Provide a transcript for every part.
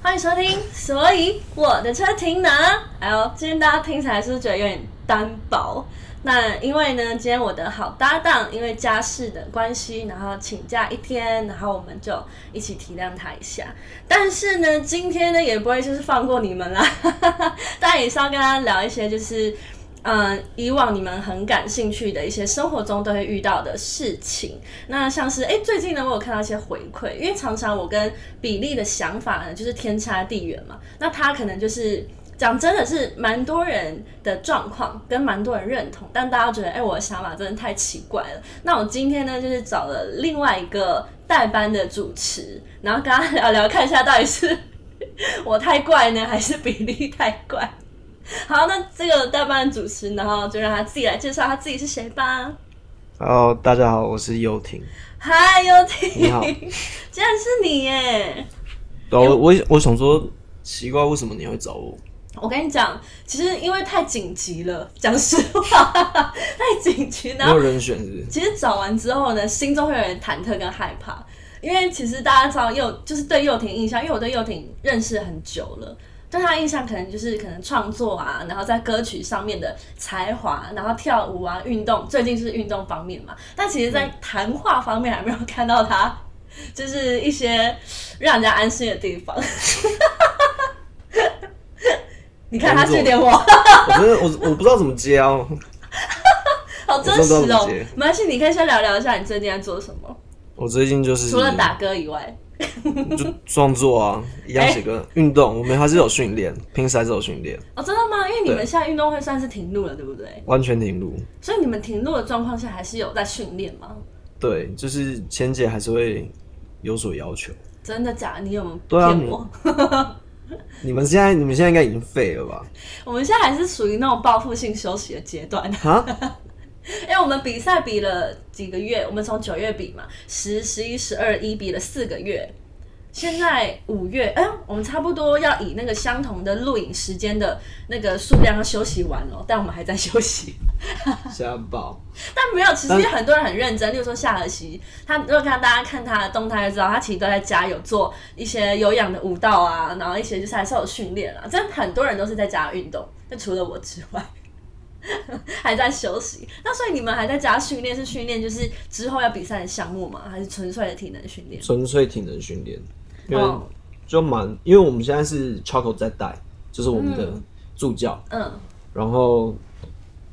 欢迎收听，所以我的车停哪？哎呦，今天大家听起来是不是觉得有点单薄？那因为呢，今天我的好搭档因为家事的关系，然后请假一天，然后我们就一起体谅他一下。但是呢，今天呢也不会就是放过你们啦，当然也是要跟大家聊一些就是。嗯，以往你们很感兴趣的一些生活中都会遇到的事情，那像是哎，最近呢，我有看到一些回馈，因为常常我跟比利的想法呢就是天差地远嘛，那他可能就是讲真的是蛮多人的状况，跟蛮多人认同，但大家觉得哎，我的想法真的太奇怪了。那我今天呢，就是找了另外一个代班的主持，然后跟他聊聊，看一下到底是 我太怪呢，还是比例太怪。好，那这个代班主持，然后就让他自己来介绍他自己是谁吧。Hello，大家好，我是游婷。嗨，游艇，你好 竟然是你耶！我我我想说，奇怪，为什么你会找我？我跟你讲，其实因为太紧急了，讲实话，太紧急，然后没有人选是不是？其实找完之后呢，心中会有点忐忑跟害怕，因为其实大家知道幼就是对幼婷印象，因为我对幼婷认识很久了。对他印象可能就是可能创作啊，然后在歌曲上面的才华，然后跳舞啊，运动，最近是运动方面嘛。但其实，在谈话方面还没有看到他，就是一些让人家安心的地方。你看他去点我，我真的我我不知道怎么接啊。好真实哦。没关系，你可以先聊聊一下你最近在做什么，我最近就是除了打歌以外。就创作啊，一样写歌，运动，我们还是有训练，拼赛是有训练，哦，真的吗？因为你们对现在运动会算是停录了，对不对？完全停录。所以你们停录的状况下，还是有在训练吗？对，就是前姐还是会有所要求。真的假的？你有没有骗我？你们现在你们现在应该已经废了吧？我们现在还是属于那种报复性休息的阶段，啊？因为我们比赛比了几个月，我们从九月比嘛，十、十一、十二、一比了四个月。现在五月，哎、呦，我们差不多要以那个相同的录影时间的那个数量要休息完了，但我们还在休息。瞎爆！但没有，其实很多人很认真，例如说夏荷西，他如果看大家看他的动态就知道，他其实都在家有做一些有氧的舞蹈啊，然后一些就是还是有训练啊，真的很多人都是在家运动，就除了我之外，还在休息。那所以你们还在家训练，是训练就是之后要比赛的项目吗？还是纯粹的体能训练？纯粹体能训练，因为哦就蛮，因为我们现在是 Choco 在带，就是我们的助教，嗯，然后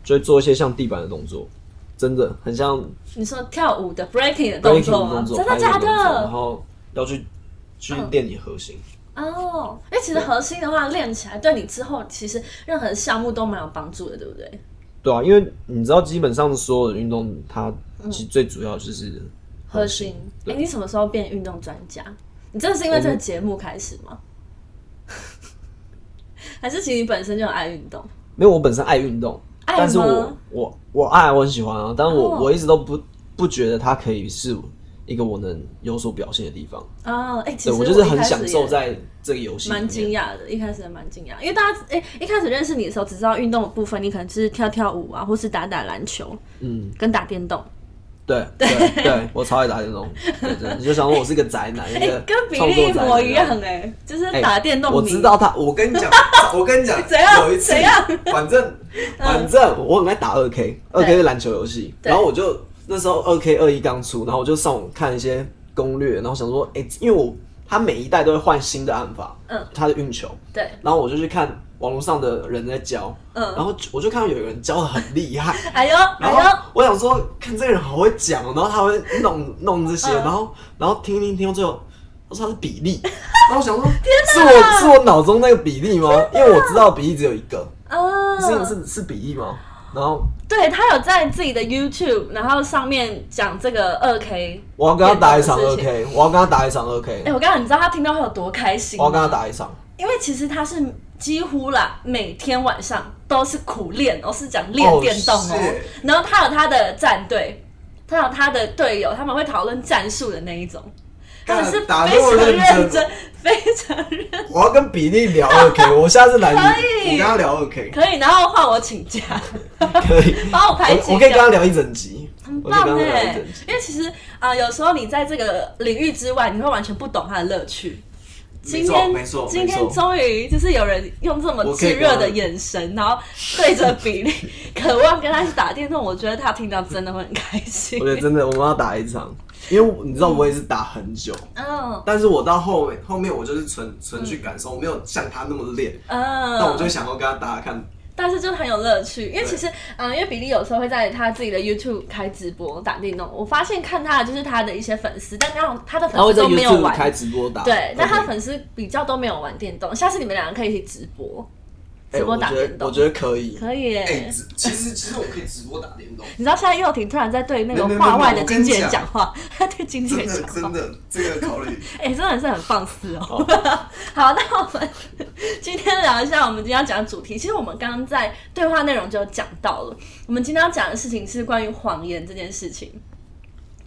就会做一些像地板的动作，真的很像你说跳舞的 breaking 的动作真的假的然？后要去去练你核心。哦，因为其实核心的话练起来，对你之后其实任何项目都蛮有帮助的，对不对？对啊，因为你知道，基本上所有的运动，它其实最主要就是核心。哎、你什么时候变运动专家？你真的是因为这个节目开始吗？还是其实你本身就很爱运动？没有我本身爱运动，爱但是我吗我我爱我很喜欢啊，但是我、哦我一直都不不觉得它可以是一个我能有所表现的地方。哦，哎、其实对我就是很享受在这个游戏里蛮面。惊讶的，一开始也蛮惊讶，因为大家哎、一开始认识你的时候，只知道运动的部分，你可能是跳跳舞啊，或是打打篮球，嗯，跟打电动。对 对对，我超爱打电动，对对，你就想说我是个宅男，哎、一个跟比创作宅男利一模一样哎、就是哎打电动、我知道他，我跟你讲，我跟你讲，怎样有一次怎样，反正 反正我很爱打二 K，二 K 是篮球游戏，然后我就那时候二 K 二一刚出，然后我就上网看一些攻略，然后想说，哎、因为我他每一代都会换新的按法，嗯，他的运球，对，然后我就去看网络上的人在教，嗯然后我就看到有一个人教的很厉害，哎呦然后我想说，看这个人好会讲哦，然后他会弄弄这些，嗯然后然后听听听到最后，他说他是比例，然后我想说，是我是我脑中那个比例吗？因为我知道比例只有一个，啊，是是是比例吗？然后对他有在自己的 YouTube，然后上面讲这个二 K。我要跟他打一场二 K，我要跟他打一场二 K，哎、我刚刚你知道他听到会有多开心？我要跟他打一场。因为其实他是几乎啦，每天晚上都是苦练哦，是讲练 Oh, 电动哦。然后他有他的战队，他有他的队友，他们会讨论战术的那一种。他们是打非常认真 非常认真。我要跟比利聊二 K，我下次来你，可以我跟他聊二 K，可以，然后换我请假，可以，帮我排我请我可以跟他。聊一整集，很棒哎因为其实啊、有时候你在这个领域之外，你会完全不懂他的乐趣。今天没错，今天。终于就是有人用这么炙热的眼神，然后对着比利，渴望跟他一起打电动。我觉得他听到真的会很开心我。觉得真的我们要打一场，因为你知道我也是打很久，嗯但是我到后面后面我就是纯纯去感受，我没有像他那么练，嗯但我就嗯，想要跟他打打看，但是就很有乐趣，因为其实嗯，因为比利有时候会在他自己的 YouTube 开直播打电动，我发现看他的就是他的一些粉丝，但他他的粉丝都没有玩。开直播打，对，但他 OK 粉丝比较都没有玩电动。下次你们两个可以一起直播，哎直播我觉得打电动。我觉得可以。可以耶。哎，其实其实我可以直播打电动，你知道现在又婷突然在对那个画外的经纪人你讲讲话，他 对经纪人讲话，真的这个考虑。哎、真的是很放肆哦。好，那我们今天聊一下我们今天要讲的主题。其实我们刚刚在对话内容就有讲到了，我们今天要讲的事情是关于谎言这件事情。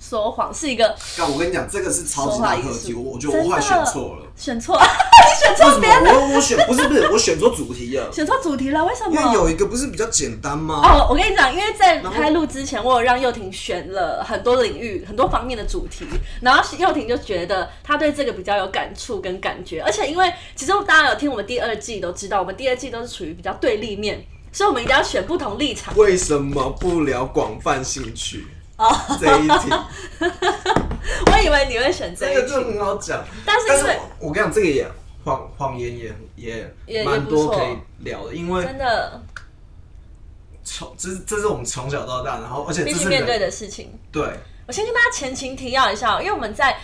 说谎是一个但我跟你讲，这个是超级大课题，我我觉得我后来选错了。选错，你 选错边了，么？我我选不是不是，我选错主题了。选错主题了，为什么？因为有一个不是比较简单吗？哦，我跟你讲，因为在后开录之前，我有让佑婷选了很多领域、很多方面的主题，然后佑婷就觉得他对这个比较有感触跟感觉，而且因为其实大家有听我们第二季都知道，我们第二季都是处于比较对立面，所以我们一定要选不同立场。为什么不聊广泛兴趣？哦。这一题，我以为你会选这一这个就，很好讲。但是因为我我跟你讲，这个也谎谎言也也蛮多可以聊的，因为真的。从这这是我们从小到大，然后而且必须面对的事情。对。我先跟大家前情提要一下哦，因为我们在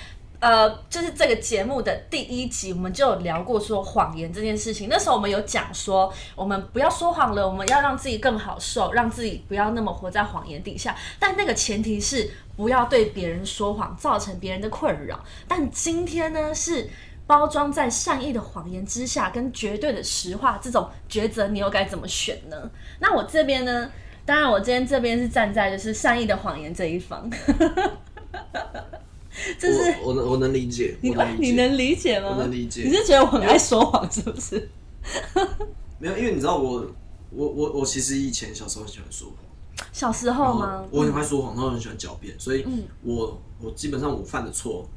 呃，就是这个节目的第一集，我们就有聊过说谎言这件事情。那时候我们有讲说，我们不要说谎了，我们要让自己更好受，让自己不要那么活在谎言底下。但那个前提是不要对别人说谎，造成别人的困扰。但今天呢，是包装在善意的谎言之下，跟绝对的实话这种抉择，你又该怎么选呢？那我这边呢？当然，我今天这边是站在就是善意的谎言这一方，这是我我能我能理解，你你能理解吗？我能理解你是觉得我很爱说谎是不是？没有，因为你知道我我我我其实以前小时候很喜欢说谎，小时候吗？我很爱说谎，然后很喜欢狡辩，所以嗯我我基本上我犯的错，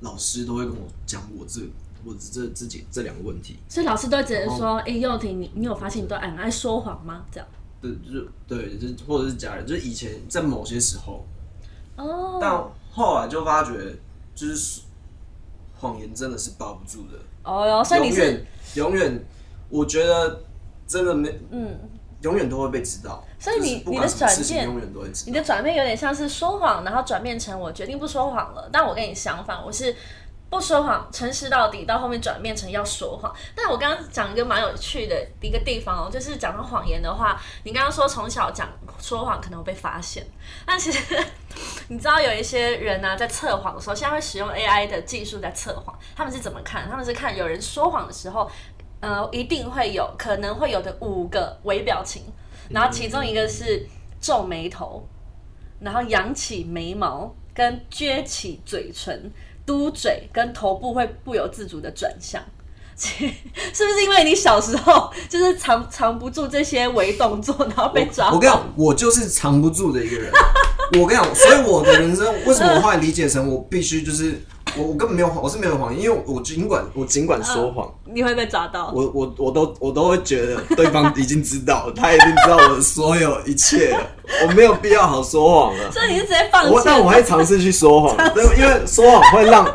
老师都会跟我讲我这我这自己这两个问题。所以老师都会直接说：“哎、幼婷，你你有发现你都很爱说谎吗？”这样。对，就对，就或者是家人，就是以前在某些时候，哦。但后来就发觉，就是谎言真的是包不住的，哦哟，所以你是永远永远，我觉得真的没嗯，永远都会被知道。所以你就是不管你的转什么事情变永远都会知你道。的转变有点像是说谎，然后转变成我决定不说谎了。但我跟你相反，我是不说谎，诚实到底，到后面转变成要说谎。但我刚刚讲一个蛮有趣的一个地方哦，就是讲到谎言的话，你刚刚说从小讲说谎可能会被发现，但其实你知道有一些人呢、在测谎的时候，现在会使用 AI 的技术在测谎，他们是怎么看？他们是看有人说谎的时候，呃，一定会有可能会有的五个微表情，然后其中一个是皱眉头，然后扬起眉毛，跟撅起嘴唇、嘟嘴，跟头部会不由自主的转向。是不是因为你小时候就是藏藏不住这些微动作，然后被抓到？我跟你讲，我就是藏不住的一个人。我跟你讲，所以我的人生为什么我后来理解成我必须就是我我根本没有谎，我是没有谎言，因为我尽管我尽管说谎，你会被抓到。我我我都我都会觉得对方已经知道，他已经知道我的所有一切了，我没有必要好说谎了。所以你是直接放弃？我但我会尝试去说谎，对，因为说谎会让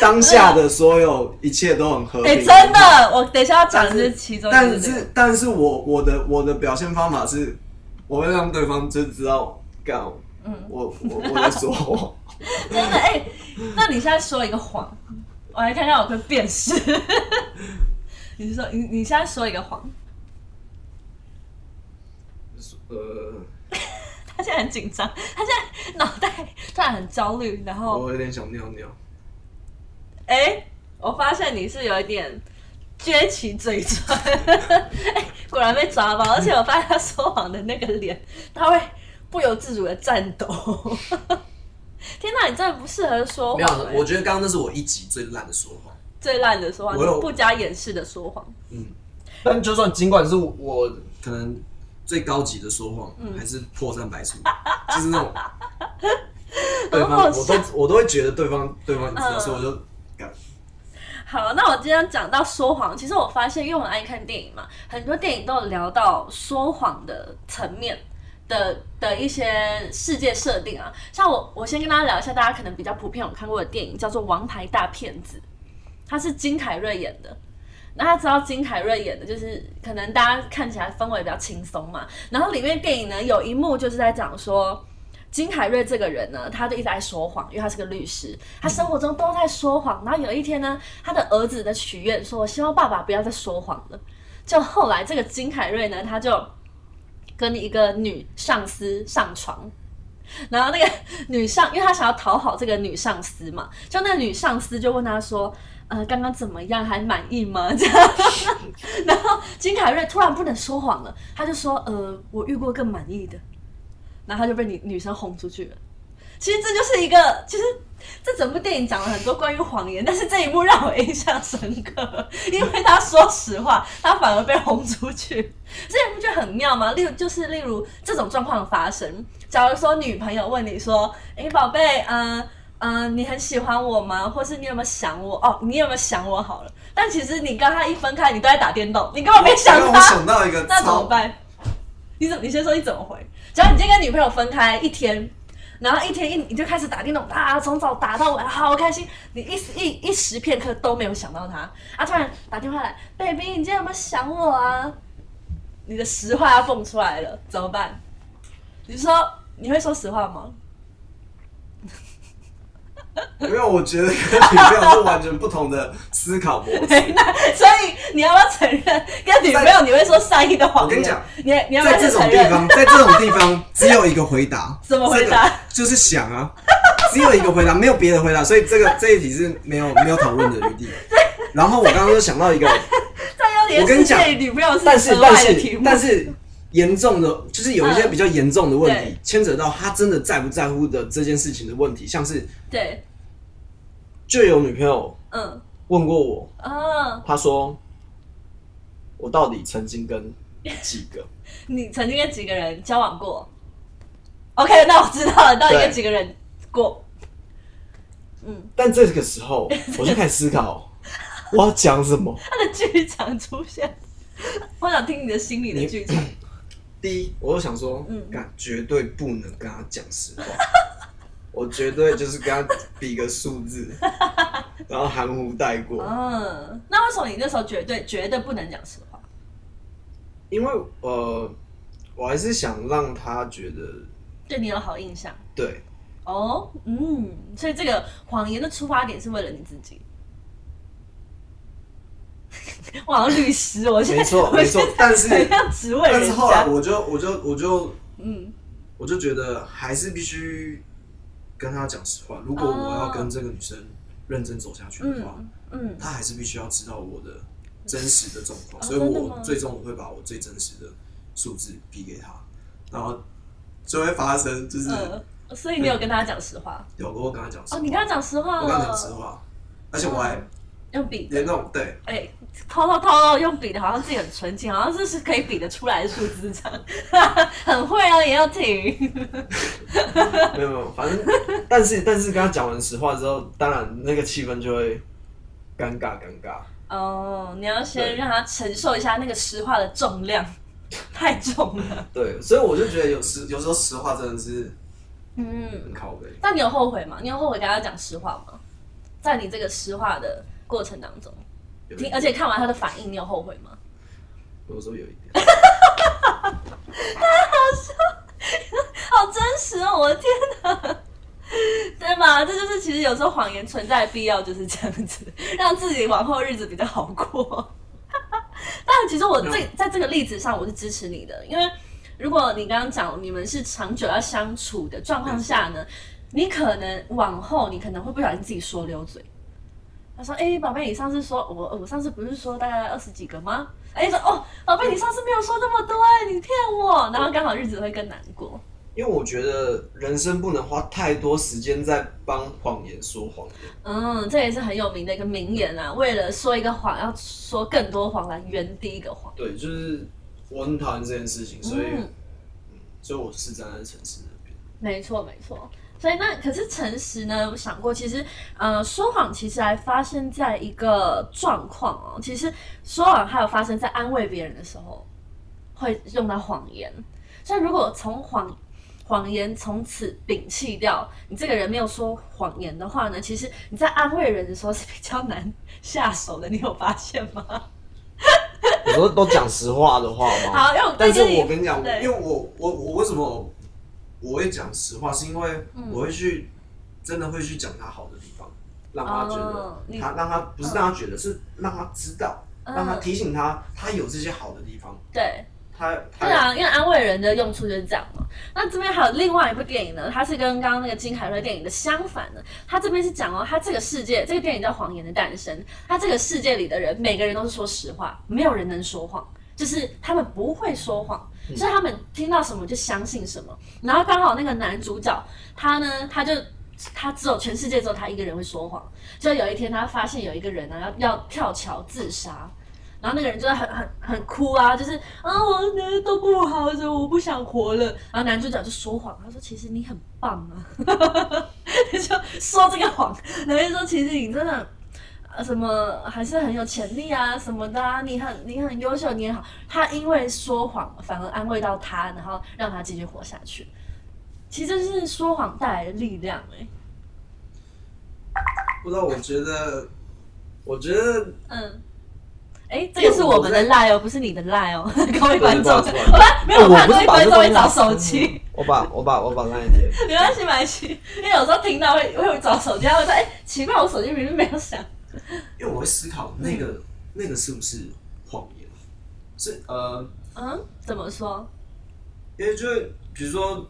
当下的所有一切都很和哎、平。真的，我等一下要讲的是其中但是但是我我的我的表现方法是，我会让对方就知道，干，嗯我我我在说谎。真的哎、那你现在说一个谎，我来看看我会辨识。你是说你你现在说一个谎，呃，他现在很紧张，他现在脑袋突然很焦虑，然后我有点想尿尿。哎、我发现你是有一点撅起嘴唇，哎、果然被抓包，而且我发现他说谎的那个脸，他会不由自主的颤抖。天哪，你真的不适合说没有我觉得刚刚那是我一集最烂的说谎。最烂的说谎，我有不加掩饰的说谎。嗯，但就算尽管是我可能最高级的说谎，嗯。还是破绽百出，就是那种。对很好方我都我都会觉得对方对方知道，嗯。所以我就干。好，那我今天讲到说谎，其实我发现，因为我很爱看电影嘛，很多电影都有聊到说谎的层面的的一些世界设定啊。像我，我先跟大家聊一下，大家可能比较普遍有看过的电影，叫做《王牌大骗子》，他是金凯瑞演的。那他知道金凯瑞演的，就是可能大家看起来氛围比较轻松嘛。然后里面电影呢有一幕就是在讲说，金凯瑞这个人呢，他就一直在说谎，因为他是个律师，他生活中都在说谎。然后有一天呢，他的儿子的许愿说：“我希望爸爸不要再说谎了。”就后来这个金凯瑞呢，他就跟一个女上司上床。然后那个女上，因为他想要讨好这个女上司嘛，就那个女上司就问他说：“呃，刚刚怎么样？还满意吗？” 这样，然后金凯瑞突然不能说谎了，他就说：“呃，我遇过更满意的。”然后他就被女女生轰出去了。其实这就是一个，其实这整部电影讲了很多关于谎言，但是这一幕让我印象深刻，因为他说实话，他反而被轰出去，这你不觉得很妙吗？例如就是例如这种状况发生，假如说女朋友问你说：“哎，宝贝，嗯、呃、嗯、呃，你很喜欢我吗？或是你有没有想我？哦，你有没有想我？好了，但其实你跟他一分开，你都在打电动，你根本没想他。想到一个那怎么超办？你怎么？你先说你怎么回？只要你今天跟女朋友分开一天，然后一天一你就开始打电动，啊，从早打到晚，好开心。你一时一一时片刻都没有想到他，啊，突然打电话来，baby，你今天有没有想我啊？你的实话要蹦出来了，怎么办？你说你会说实话吗？因为我觉得跟女朋友是完全不同的思考模式。那所以你要不要承认跟女朋友你会说善意的谎言？我跟你讲，你你要不要在这种？地方，在这种地方只有一个回答。怎么回答这个就是想啊，只有一个回答，没有别的回答，所以这个这一题是没有没有讨论的余地。然后我刚刚又想到一个，我跟你讲但是但是但是严重的，就是有一些比较严重的问题对，牵扯到他真的在不在乎的这件事情的问题，像是对，就有女朋友嗯，问过我，啊，她说我到底曾经跟几个？你曾经跟几个人交往过？OK，那我知道了，到底对跟几个人过？嗯但这个时候我就开始思考 我要讲什么。他的剧场出现，我想听你的心里的剧场。第一，我就想说，嗯干、绝对不能跟他讲实话，我绝对就是跟他比个数字，然后含糊带过，嗯，那为什么你那时候绝对绝对不能讲实话？因为呃，我还是想让他觉得对你有好印象对，哦，嗯，所以这个谎言的出发点是为了你自己。我好像律师，我现在没错没错但是怎样只为人但是后来？我就我就我就嗯，我就觉得还是必须跟他讲实话。如果我要跟这个女生认真走下去的话，嗯嗯，她还是必须要知道我的真实的状况，哦所以我最终我会把我最真实的数字比给她，然后就会发生就是呃，所以你有跟他讲实话 有我跟他讲实哦？话，你跟他讲实话，我跟他讲实话，而且我还用笔连那种对哎、偷偷偷偷用笔的，好像自己很纯情，好像这是可以比得出来的数字这样，很会啊，也要停。没有没有，反正但是但是跟他讲完实话之后，当然那个气氛就会尴尬尴尬。哦，你要先让他承受一下那个实话的重量，太重了。对，所以我就觉得有时有时候实话真的是嗯，很靠背。那你有后悔吗？你有后悔跟他讲实话吗？在你这个实话的过程当中，有听，而且看完他的反应，你有后悔吗？有时候有一点，好笑，好真实哦！我的天哪，对吗？这就是其实有时候谎言存在的必要就是这样子，让自己往后日子比较好过。但其实我这在这个例子上我是支持你的，因为如果你刚刚讲你们是长久要相处的状况下呢，你可能往后你可能会不小心自己说溜嘴。他说：“哎、宝贝，你上次说我我上次不是说大概二十几个吗？哎、说哦，宝贝，你上次没有说那么多、哎，你骗我。然后刚好日子会更难过。因为我觉得人生不能花太多时间在帮谎言说谎言。嗯，这也是很有名的一个名言啊。为了说一个谎，要说更多谎来圆第一个谎。对，就是我很讨厌这件事情，所以，所以我是站在诚实那边。没错，没错。所以那可是诚实呢？我想过，其实呃，说谎其实还发生在一个状况哦。其实说谎还有发生在安慰别人的时候，会用到谎言。所以如果从谎谎言从此摒弃掉，你这个人没有说谎言的话呢，其实你在安慰人的时候是比较难下手的。你有发现吗？有时候都讲实话的话吗？好，因为我但是我跟你讲，因为我我我为什么我会讲实话，是因为嗯我会去真的会去讲他好的地方，让他觉得他让他不是让他觉得，是让他知道，嗯让他提醒他他有这些好的地方，对。他他对啊，因为安慰人的用处就是这样嘛。那这边还有另外一部电影呢，它是跟刚刚那个金凯瑞电影的相反的。它这边是讲哦，它这个世界，这个电影叫《谎言的诞生》。它这个世界里的人，每个人都是说实话，没有人能说谎，就是他们不会说谎，所以他们听到什么就相信什么。然后刚好那个男主角，他呢，他就。他只有全世界只有他一个人会说谎，就有一天他发现有一个人呢、要要跳桥自杀，然后那个人就是很很很哭啊，就是啊我呢都不好，所以我不想活了。然后男主角就说谎，他说其实你很棒啊，就说这个谎，然后就说其实你真的。呃，什么还是很有潜力啊，什么的啊，你很你很优秀，你很好。他因为说谎，反而安慰到他，然后让他继续活下去。其实这是说谎带来的力量、欸，不知道，我觉得我觉得嗯，哎、这个是我们的赖哦，不是你的赖哦，各位观众，我怕没有，我怕各位观众会找手机，我把我把我把那一点，没关系，没关系，因为有时候听到会会找手机，他会说，哎、奇怪，我手机明明没有响，因为我会思考那个那个是不是谎言，是呃，嗯，怎么说？因为就是比如说，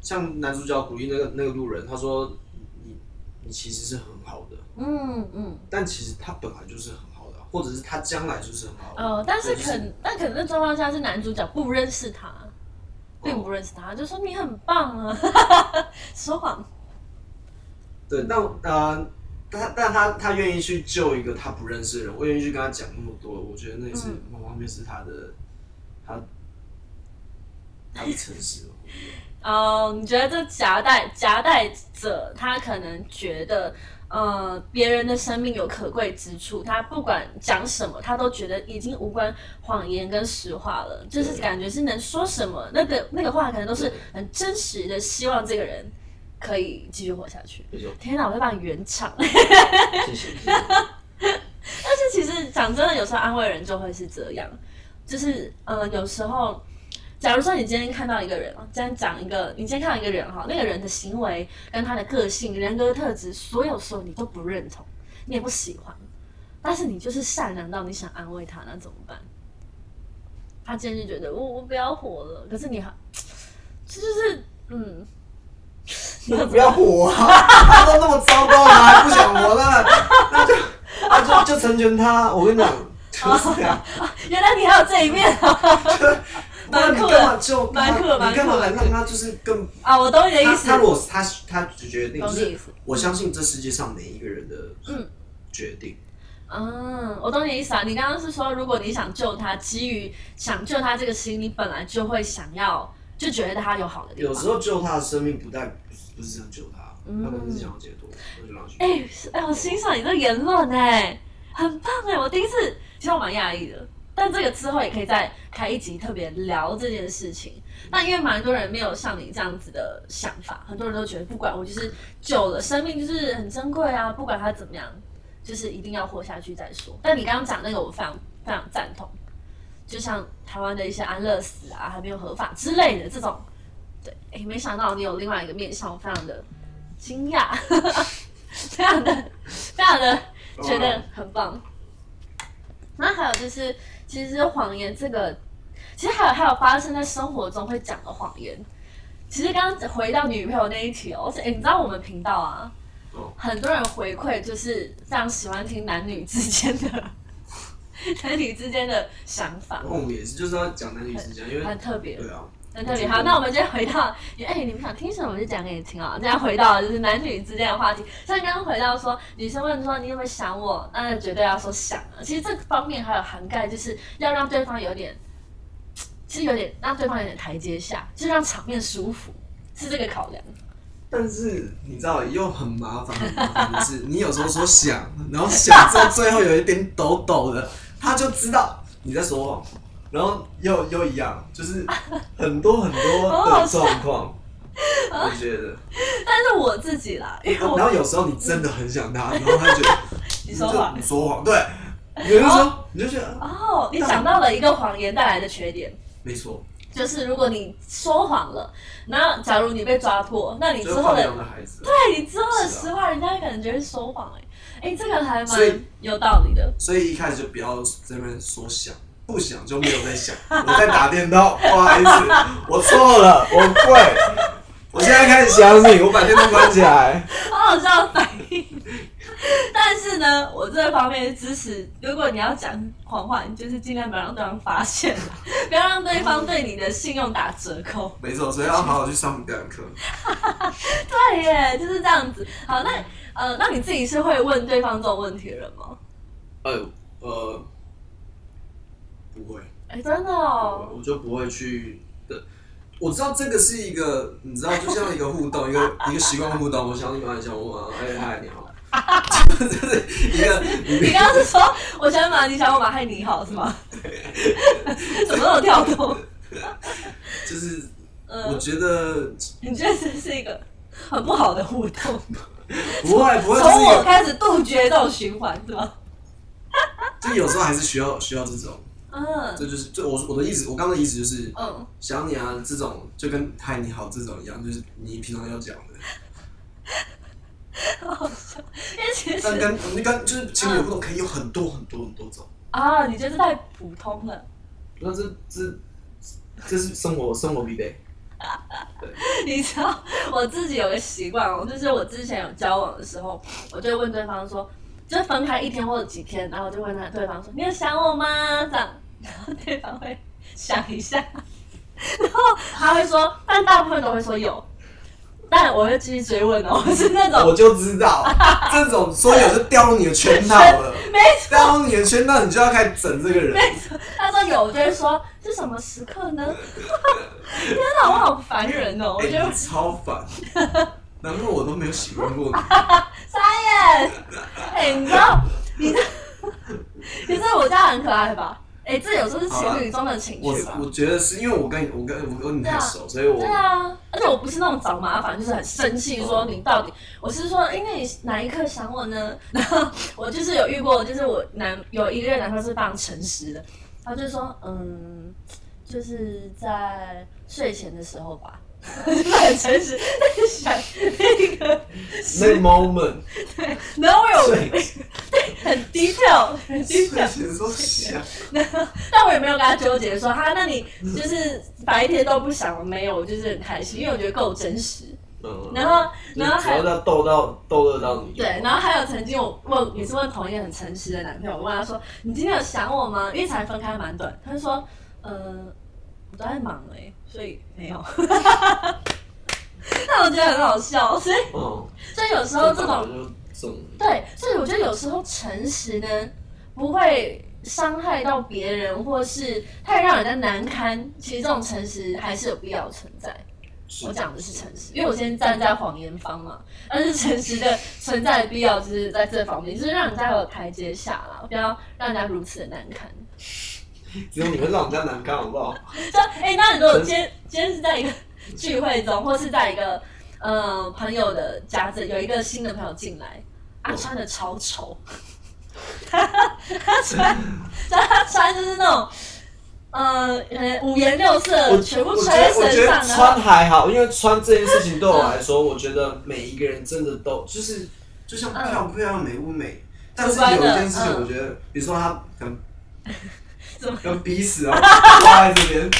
像男主角鼓励那个那个路人，他说你你其实是很好的，嗯嗯，但其实他本来就是很好的啊，或者是他将来就是很好的。哦，但是对就是可但可能的状况下是男主角不认识他，并不认识他，就说你很棒啊，说谎，对，但呃，但但他他愿意去救一个他不认识的人，我愿意去跟他讲那么多，我觉得那也是嗯某方面是他的他他的诚实。哦，你觉得这夹带夹带者，他可能觉得，呃，别人的生命有可贵之处，他不管讲什么，他都觉得已经无关谎言跟实话了，就是感觉是能说什么，那个那个话可能都是很真实的，希望这个人可以继续活下去。天哪，我会帮你圆场。谢谢。谢谢 但是其实讲真的，有时候安慰人就会是这样，就是呃，有时候，假如说你今天看到一个人啊，今天讲一个，你今天看到一个人哈，那个人的行为跟他的个性、人格特质，所有所有你都不认同，你也不喜欢，但是你就是善良到你想安慰他，那怎么办？他今天就觉得我我不要活了，可是你还，这就是嗯，那就不要活啊！他都那么糟糕了，还不想活了，那就那就就成全他。我跟你讲，就是这样。原来你还有这一面啊！那你干嘛就蛮酷的蛮酷的你干嘛来让他就是更啊，我懂你的意思。他他如果他他决定，就是我相信这世界上每一个人的嗯决定，嗯，我懂你的意思啊。你刚刚是说，如果你想救他，基于想救他这个心，你本来就会想要，就觉得他有好的地方。有时候救他的生命不但不是想救他，嗯他可能是想要解脱，那就让他去。哎、是哎，我欣赏你的言论哎，很棒哎！我第一次，其实我蛮讶异的。但这个之后也可以再开一集特别聊这件事情。那因为蛮多人没有像你这样子的想法，很多人都觉得不管我就是救了生命就是很珍贵啊，不管他怎么样，就是一定要活下去再说。但你刚刚讲那个我非常非常赞同，就像台湾的一些安乐死啊还没有合法之类的这种，对，哎，没想到你有另外一个面向，我非常的惊讶，非常的非常的觉得很棒。那还有就是，其实谎言这个，其实还有还有发生在生活中会讲的谎言。其实刚刚回到女朋友那一题哦，哎、你知道我们频道啊，哦很多人回馈就是非常喜欢听男女之间的 男女之间的想法我们也是就是要讲男女之间，因为很特别。对啊，很特别。好，那我们今天回到，哎、你们想听什么就讲给你听啊。这样回到就是男女之间的话题，像刚刚回到说，女生问说你有没有想我，那绝对要说想啊。其实这个方面还有涵盖，就是要让对方有点，其实有点让对方有点台阶下，就是让场面舒服，是这个考量。但是你知道又很麻烦，很麻烦的是，你有时候说想，然后想之后最后有一点抖抖的，他就知道你在说谎，然后又又一样，就是很多很多的 状况，我觉得。但是我自己啦，因为然后有时候你真的很想他，然后他就觉得 你说谎。你说谎，对，你就说你就觉得哦，你想到了一个谎言带来的缺点。没错，就是如果你说谎了，然后假如你被抓破，那你之后的的孩子。对你之后的实话，人家可能觉得是说谎哎、哎、这个还蛮有道理的。所以一开始就不要在那边说想，不想就没有在想。我在打电动，不好意思，我错了，我跪。我现在开始想你，我把电动关起来。好好笑的反应。但是呢，我这方面支持，如果你要讲谎话，你就是尽量不要让对方发现，不要让对方对你的信用打折扣。没错，所以要好好去上表演课。对耶，就是这样子。好，那呃，那你自己是会问对方这种问题的人吗？呃呃，不会，哎、真的哦。我就不会去的。我知道这个是一个，你知道，就像一个互动，一个一个习惯互动。我想你蛮想我吗？哎嗨，你好。就是一个 你刚刚是说我想马，你想我马，嗨，你好是吗？怎么那么跳动？就是，我嗯，觉得你觉得这是一个很不好的互动？不会不会，从我开始杜绝这种循环，是吗？就有时候还是需要需要这种，嗯这就是就我我的意思，我刚刚的意思就是嗯，想你啊这种，就跟嗨你好这种一样，就是你平常要讲的。好 好笑。因为其实但跟你跟就是情侣互动可以有很多很多很多种，啊，你觉得太普通了。那这这这是生活生活必备。你知道我自己有个习惯哦，就是我之前有交往的时候，我就会问对方说，就分开一天或者几天，然后我就问他对方说，你有想我吗？这样，然 后对方会想一下，然后他会说，但大部分都会说有，但我会继续追问哦，我 是那种我就知道这种说有就掉入你的圈套了，没错。掉入你的圈套，你就要开始整这个人。他说有，我就会说是什么时刻呢？天哪，我好烦人哦！我觉得超烦，难怪我都没有喜欢过你。傻眼。哎、你知道，你这，你这我家很可爱吧？哎、这有时候是情侣中的情我绪吧？我觉得是因为我跟你我跟我跟你太熟，所以我对啊，而且我不是那种找麻烦，就是很生气，说你到底，我是说，因为你哪一刻想我呢？然后我就是有遇过，就是我男有一个男生是非常诚实的，他就说，嗯，就是在睡前的时候吧，就是很诚实，在想那个那 moment 然后我有睡 对很 detail 很睡 detail，前的时候想，但我也没有跟他纠结说哈，那你就是白天都不想没有？我就是很开心，因为我觉得够真实。嗯，然后，然后还只要要逗到逗乐到你，对，然后还有曾经我问也是问同一个很诚实的男朋友，我问他说：“你今天有想我吗？”因为才分开蛮短，他就说：“呃，我都在忙哎、所以没有。”那我觉得很好笑，所以嗯，所以有时候这种就这种，对，所以我觉得有时候诚实呢，不会伤害到别人，或是太让人家难堪。其实这种诚实还是有必要存在。我讲的是诚实，因为我现在站在谎言方嘛，但是诚实的存在的必要就是在这方面，就是让人家有台阶下啦，不要让人家如此的难堪。只有你会让人家难堪，好不好？就哎、那你如果今天今天是在一个聚会中，或是在一个呃朋友的家这有一个新的朋友进来，啊，穿的超丑，他他穿，他穿就是那种呃呃五颜六色，全部穿我觉得身上，穿还好，因为穿这件事情对我来说，我觉得每一个人真的都就是就像漂不漂亮、美不美。但是有一件事情，嗯我觉得，比如说他很怎么跟鼻屎啊挂在这边，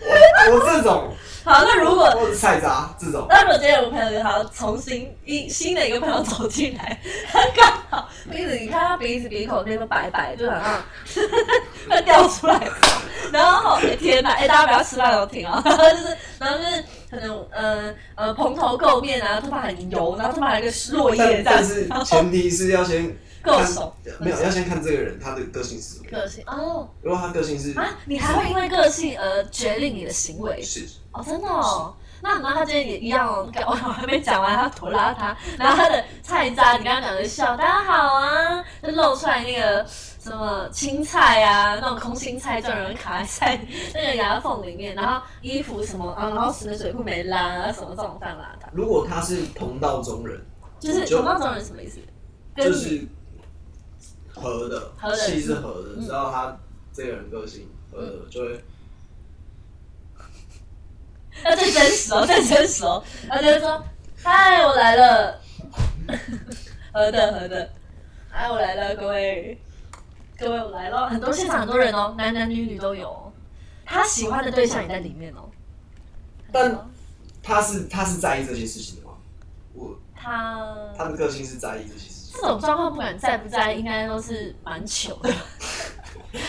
我我这种，好，那如果或者菜渣这种，那如果今天有个朋友他重新一新的一个朋友走进来，他刚好鼻子，你看他鼻子鼻孔那边白白，就好像会掉出来，然后哎、天哪！哎、大家不要吃饭我听啊，就是然后就是可能呃呃蓬头垢面啊，头发很油，然后头发还有一个落叶但这样，但是前提是要先看够熟，没有要先看这个人他的个性是什么。个性哦如果他个性是啊，你还会因为个性而决定你的行为是哦，真的哦。那那他今天也一样哦，我还没讲完，他拖拉他，然后他的菜渣，你刚刚讲的笑，大家好啊，就露出来那个什么青菜啊，那种空心菜就有人卡在 那个牙缝里面，然后衣服什么啊，然后死的水库没拉啊，什么这种饭邋遢，如果他是同道中人，就是同道中人什么意思？就是合的气是合的，嗯只要他这个人个性合的，就会要最真实哦，最真实哦。他就会说：“嗨，我来了。”合的，合的。嗨，我来了，各位，各位，我来了。很多现场很多人哦，男男女女都有哦。他喜欢的对象也在里面哦。但他是他是在意这些事情的吗？我他他的个性是在意这些事情。这种状况，不管在不在，应该都是蛮糗的。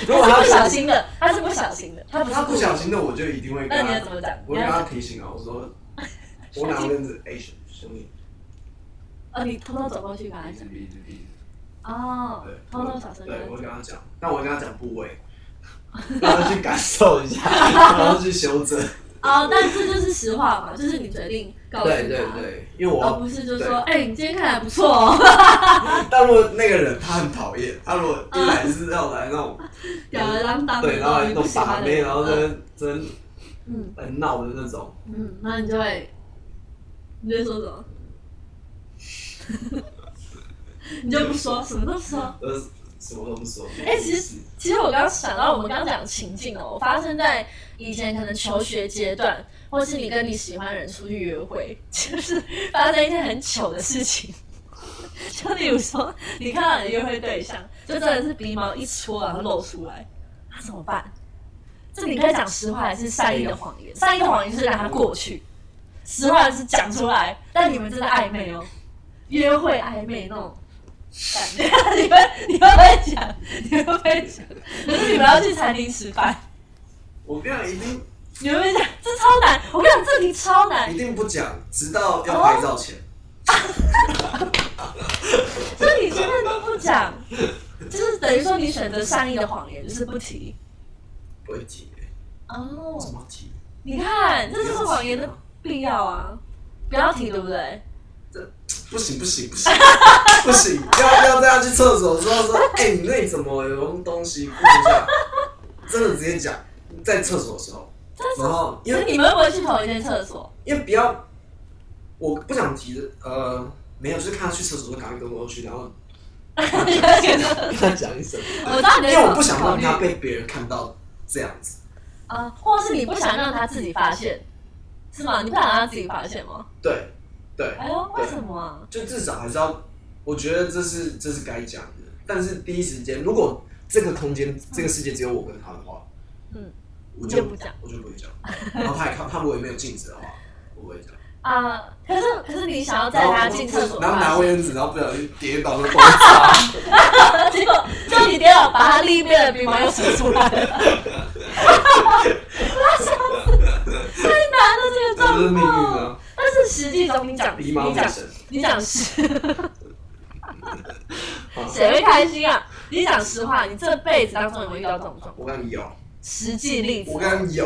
如果他不小心的，他是不小心的，他不他不小心的，我就一定会跟那你要他怎么讲？我会跟他提醒啊，我说我哪认识 A 兄兄弟，哦，你偷偷走过去跟他讲。哦对，，偷偷小声跟对，我会。跟他讲，但我会跟他讲部位，让他去感受一下，然后去修正。哦，但这就是实话嘛，就是你决定告诉他。对对对，因为我而不是就对说，哎、你今天看起来不错哦，但如果那个人他很讨厌，他如果一来是要来那种，吊儿郎当，对，然后来你弄不喜欢的把妹，然后嗯真真嗯很闹的那种，嗯，那你就会，你就会说什么？你就不说，什么都不说。呃，什么都不说。哎其实其实我刚刚想到，我们刚刚讲的情境哦，发生在以前可能求学阶段，或是你跟你喜欢的人出去约会，就是发生一件很糗的事情。就例如说，你看到你的约会对象，就真的是鼻毛一戳，然后露出来，那怎么办？这你可以讲实话还是善意的谎言？善意的谎言是让他过去，实话是讲出来，但你们真的暧昧哦，约会暧昧那种感觉，你们你们会讲，你们会讲，可是你们要去餐厅吃饭，我跟你讲，一定你们会讲，这超难，我跟你讲这题超难，一定不讲，直到要拍照前。这你现在都不讲，就是等于说你选择善意的谎言，就是不提。不会提、欸，哦怎么提？你看，这就是谎言的必要啊！不要提，对不对？不行不行不行不行，要要这样去厕所之后说，哎、你那里怎么有东西？问一下，真的直接讲，在厕所的时候，然后因为你们会不会去同一间厕所？因为不要，我不想提的，呃，没有，就是看他去厕所就赶快跟我去，然后跟他讲一声，我知道你因为我不想让他被别人看到这样子。啊，或是你不想让他自己发现，是吗？你不想让他自己发现吗？对对，哎呦，为什么啊？就至少还是要，我觉得这是这是该讲的。但是第一时间，如果这个空间、这个世界只有我跟他的话，嗯，我就不讲，我就不会讲。然后他也看，他如果也没有镜子的话，我不会讲。啊，可是可是你想要在他进厕所然后拿卫生纸，然后不小心跌倒就不好擦。结果就你跌倒，把他另一边的鼻毛又扯出来了，太难了这个这就是命运状况。啊！但是实际中你讲，鼻毛你讲，女神，你讲实，谁会开心啊？你讲实话，你这辈子当中有没有遇到这种状况？我跟你有，实际例子我，刚刚有，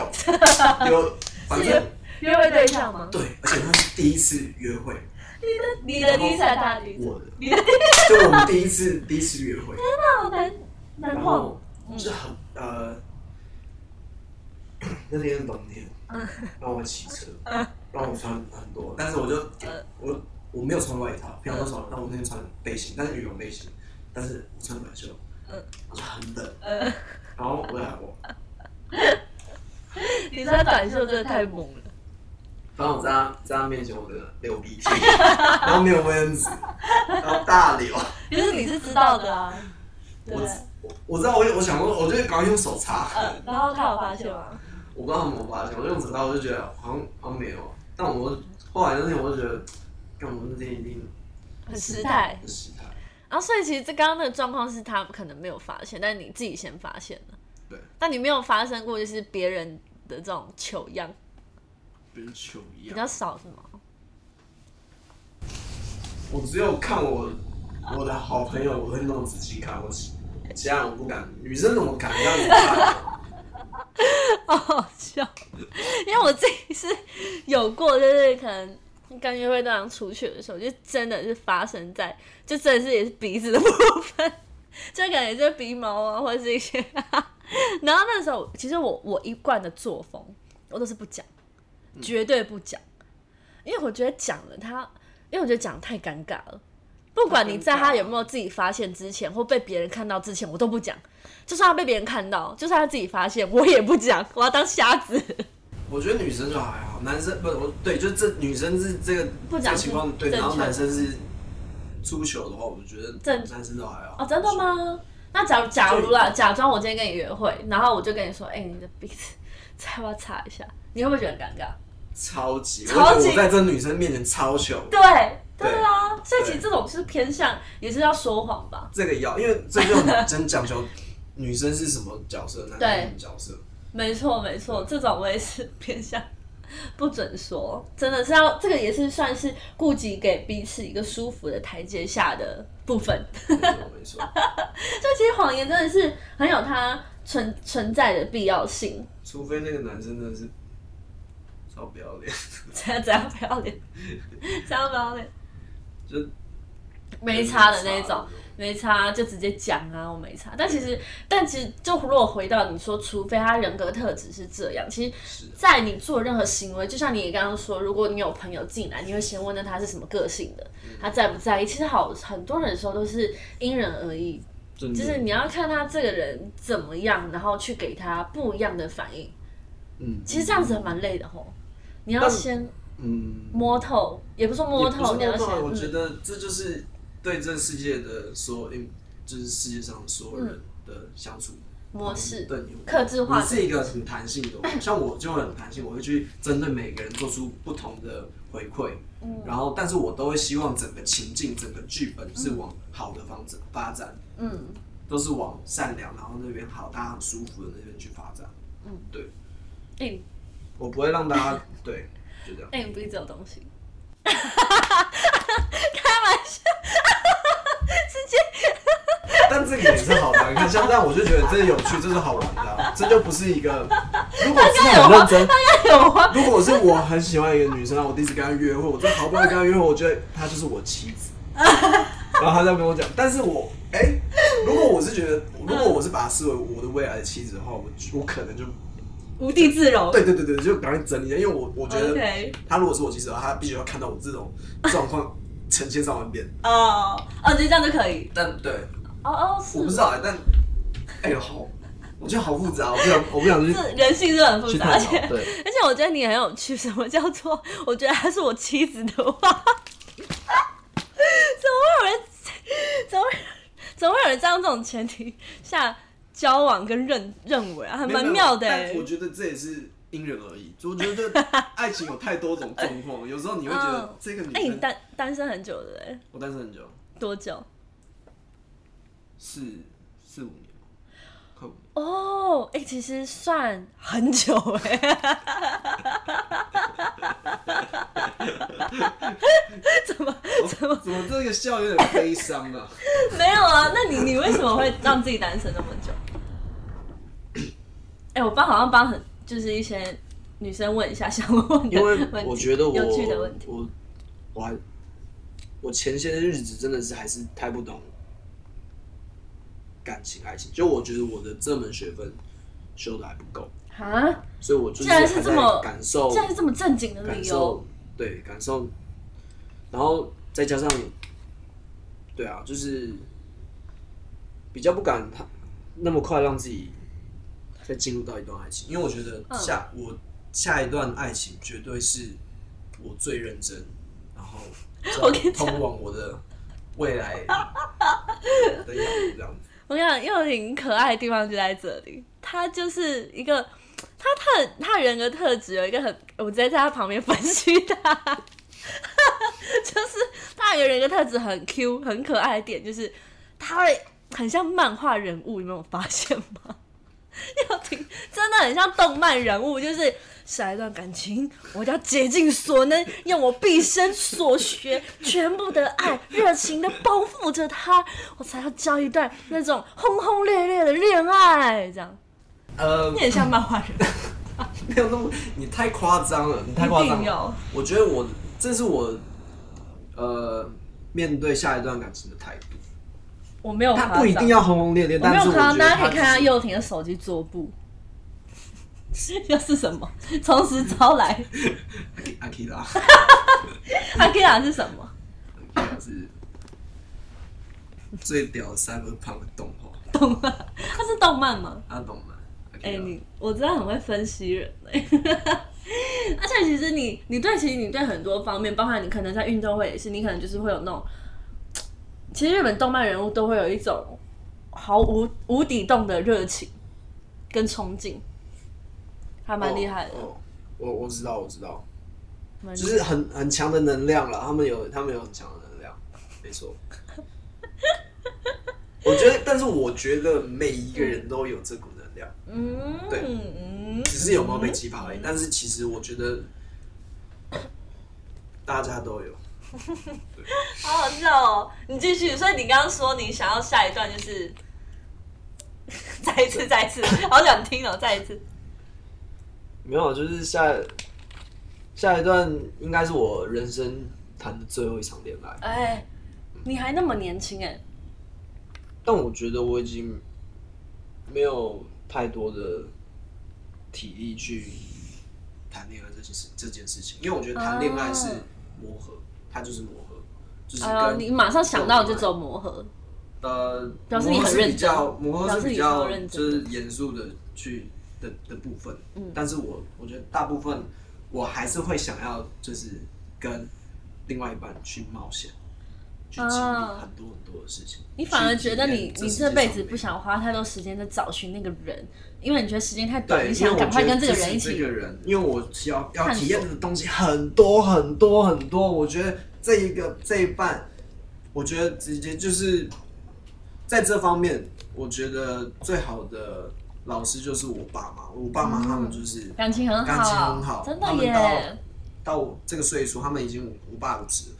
有，反正约会对象吗？对，而且他是第一次约会，你的第一次还是他的第一次？我的，你的第就我们第一次第一次约会，一次难难忘然后。就是很呃，那天是冬天，让我骑车，让我穿很多，但是我就我我没有穿外套，平常都穿，但我那天穿背心，但是羽绒背心，但是我穿短袖，我就很冷，然后我来我，你穿短袖真的太猛了。然后我在他在他面前我真的流鼻涕，然后没有卫生纸，然后大流，其实你是知道的啊，对我？我我知道我我想说，我就赶快用手擦，呃，然后他有发现吗？我不知道他们有没有发现，我用手擦我就觉得好像好像没有，但我后来那天我就觉得，干我那天一定很失态。很失态。然后所以其实这刚刚那个状况是他可能没有发现，但是你自己先发现的。对，但你没有发生过就是别人的这种糗样，别人糗样比样。较少是吗？我只有看我我的好朋友，我会那么仔细看，我其其他人我不敢。女生怎么敢让你看？好好笑，因为我自己是有过，就是可能跟约会对象出去的时候，就真的是发生在，就真的是也是鼻子的部分，就可能也是鼻毛啊，或者是一些，然后那时候其实我我一贯的作风，我都是不讲，绝对不讲，因为我觉得讲了他，因为我觉得讲太尴尬了。不管你在他有没有自己发现之前，或被别人看到之前，我都不讲。就算他被别人看到，就算他自己发现，我也不讲，我要当瞎子。我觉得女生就还好，男生不是我对，就这女生是这个这不讲个情况对，然后男生是出糗的话，我觉得正男生都还好。哦，真的？吗？那假如假如啦，假装我今天跟你约会，然后我就跟你说，哎、你的鼻子再要不要擦一下？你会不会觉得很尴尬？超级，超级我在这女生面前超糗。对，对啊，所以其实这种是偏向，也是要说谎吧？这个要，因为这就很真讲究女生是什么角色，男生是什么角色。没错，没错，这种我也是偏向不准说，真的是要这个也是算是顾及给彼此一个舒服的台阶下的部分。没错没错，就其实谎言真的是很有它存存在的必要性，除非那个男生真的是超不要脸，怎样怎样不要脸，怎样不要脸，就没差的那种。没差就直接讲啊，我没差。但其实，但其实就如果回到你说，除非他人格特质是这样，其实，在你做任何行为，就像你刚刚说，如果你有朋友进来，你会先问他他是什么个性的，他在不在意。其实好很多人的时候都是因人而异，就就是你要看他这个人怎么样，然后去给他不一样的反应。嗯其实这样子蛮累的吼，你要先嗯，摸透，也不是说摸透，你要先是摸透啊，我觉嗯得这就是对这世界的所有，就是世界上所有人的相处模式。对，你克制化你是一个很弹性的，像我就会很弹性，我会去针对每个人做出不同的回馈，嗯。然后但是我都会希望整个情境、整个剧本是往好的方展发展，嗯，都是往善良，然后那边好，大家很舒服的那边去发展。嗯，对，哎、我不会让大家对，就这样。哎、你不是这种东西，开玩笑，直接但这个也是好玩，你看像这样我就觉得这有趣，这是好玩的啊、这就不是一个。如果是很认真，如果是我很喜欢一个女生，然后我第一次跟她约会，我真的好不容易跟她约会，我觉得她就是我妻子，然后她在跟我讲，但是我哎、如果我是觉得，如果我是把她视为我的未来的妻子的话，我我可能就无地自容。对对对对，就赶快整理，因为我我觉得她如果是我妻子的话，她必须要看到我这种状况成千上万遍，哦哦，就这样就可以。但对，哦哦，是我不知道哎、但哎呦好，我觉得好复杂，我不想我不想去是人性是很复杂，而且，对。而且我觉得你很有趣。什么叫做 我觉得她是我妻子的话，怎么会有人怎么会怎么会有人这样这种前提下交往跟认认为啊，还蛮妙的我觉得这也是因人而异。我觉得 爱情有太多种状况，有时候你会觉得嗯这个女哎、你生，单单身很久的哎、我单身很久，多久？四四五年吧，快五年。哦，哎、其实算很久 哎、怎么怎么怎么这个笑有点悲伤啊？没有啊？那你你为什么会让自己单身那么久？哎、我帮好像帮很就是一些女生问一下想问的因为我觉得我有趣的问题。我我还我前些日子真的是还是太不懂感情爱情，就我觉得我的这门学分修的还不够，啊，所以我就是既然是还在这么感受这样是这么正经的感理由受，，对感受，然后再加上，对啊，就是比较不敢他那么快让自己再进入到一段爱情，因为我觉得嗯下、我下一段爱情绝对是我最认真，然后 通往我的未来的样子这样子。我跟你讲，幼婷可爱的地方就在这里，他就是一个，他特他人格特质有一个很，我直接在他旁边分析他，就是他有个人格特质很 Q 很可爱的点，就是他会很像漫画人物，你没有发现吗？要听，真的很像动漫人物，就是下一段感情，我要竭尽所能，用我毕生所学，全部的爱，热情的包覆着他，我才要交一段那种轰轰烈烈的恋爱，这样。呃你，很像漫画人，没有那么，你太夸张了，你太夸张了。我觉得我这是我呃面对下一段感情的态度。我没有夸张，他不一定要轰轰烈烈，我没有看到，但是我觉得大家可以看到就是幼婷的手机桌布，又是什么？从实招来，阿 K 啦，阿 k i 是什么？阿 K 是最屌的 Cyberpunk 动画，动画？它是动漫吗？啊，动漫？哎、你我真的很会分析人哎、而且其实你你对其实你对很多方面，包括你可能在运动会也是，你可能就是会有那种，其实日本动漫人物都会有一种毫无无底洞的热情跟冲劲，还蛮厉害的，哦，我我知道，我知道，就是很很强的能量了。他们有他们有很强的能量，没错。我觉得，但是我觉得每一个人都有这股能量，嗯对嗯只是有没有被激发而已。但是其实我觉得大家都有。好好笑哦！你继续，所以你刚刚说你想要下一段就是，再一次，再一次，好想听哦，再一次。没有，就是下下一段应该是我人生谈的最后一场恋爱，哎，你还那么年轻哎，但我觉得我已经没有太多的体力去谈恋爱这件事这件事情，因为我觉得谈恋爱是磨合，它就是磨合，就是跟你马上想到就走磨合，呃，表示你很认真。较磨合是比较就是严肃的去的的部分，嗯，但是我我觉得大部分我还是会想要就是跟另外一半去冒险，去经历啊很多很多的事情。你反而觉得你你这辈子不想花太多时间在找寻那个人，因为你觉得时间太短，你想赶快跟这个人一起这。个人，因为我要要体验的东西很多很多很多，我觉得这一个这一半，我觉得直接就是在这方面，我觉得最好的老师就是我爸妈，我爸妈他们就是感情很好，感情很好真的耶。到我这个岁数，他们已经五八五十，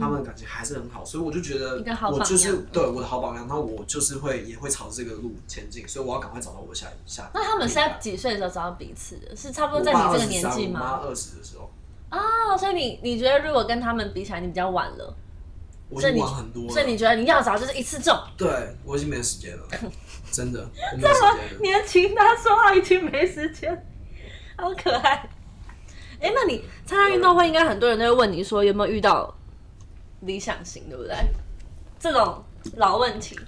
他们感情还是很好，所以我就觉得我就是样对我的好榜样，然后我就是会也会朝这个路前进，所以我要赶快找到我下下。那他们是在几岁的时候找到彼此的？是差不多在你这个年纪我妈吗？二十的时候，哦，所以你你觉得如果跟他们比起来，你比较晚了，我已经所以你很多了，所以你觉得你要找就是一次中。对我已经没时间了，真的，我没有时间了。年轻，他说他已经没时间，好可爱。哎、那你参加运动会，应该很多人都会问你说有没有遇到理想型，对不对？这种老问题，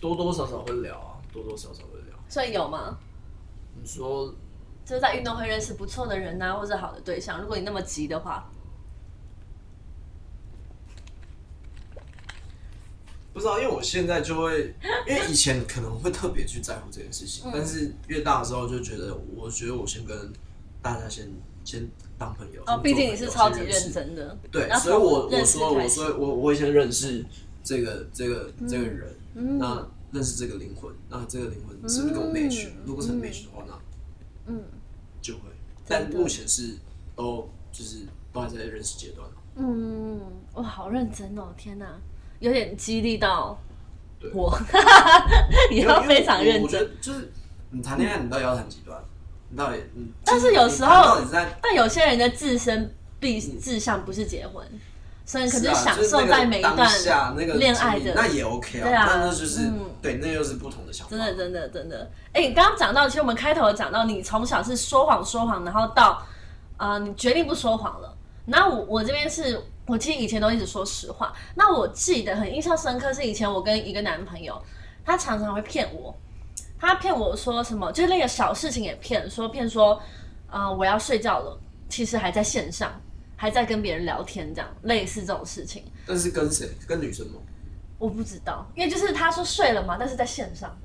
多多少少会聊啊，多多少少会聊。所以有吗？你说就是在运动会认识不错的人呐、或者好的对象。如果你那么急的话，不知道，因为我现在就会，因为以前可能会特别去在乎这件事情，嗯但是越大的时候就觉得，我觉得我先跟大家先先当朋友。哦，毕竟你是超级先认真的，对，然后所以我从认识我说我开始说我我会先认识这个这个这个人，嗯那认识这个灵魂，那这个灵魂是不是跟我 match？、如果是很 match 的话，那嗯就会。真的但目前是都就是都还在认识阶段。嗯，哇，好认真哦！天哪，有点激励到对我，也 要非常认我觉真。得就是你谈恋爱，你到底要谈几段？你到底嗯？但是有时候但有些人的自身必志向不是结婚，所以可是啊享受在每一段恋爱的，那也 OK 啊。对啊那就是嗯对，那又是不同的想法。真的真的真的。哎、你刚刚讲到，其实我们开头有讲到，你从小是说谎说谎，然后到啊、呃你决定不说谎了。那我我这边是我其实以前都一直说实话。那我记得很印象深刻是以前我跟一个男朋友，他常常会骗我，他骗我说什么，就是那个小事情也骗，说骗说啊、呃我要睡觉了，其实还在线上，还在跟别人聊天，这样类似这种事情。但是跟谁？跟女生吗？我不知道，因为就是他说睡了嘛，但是在线上，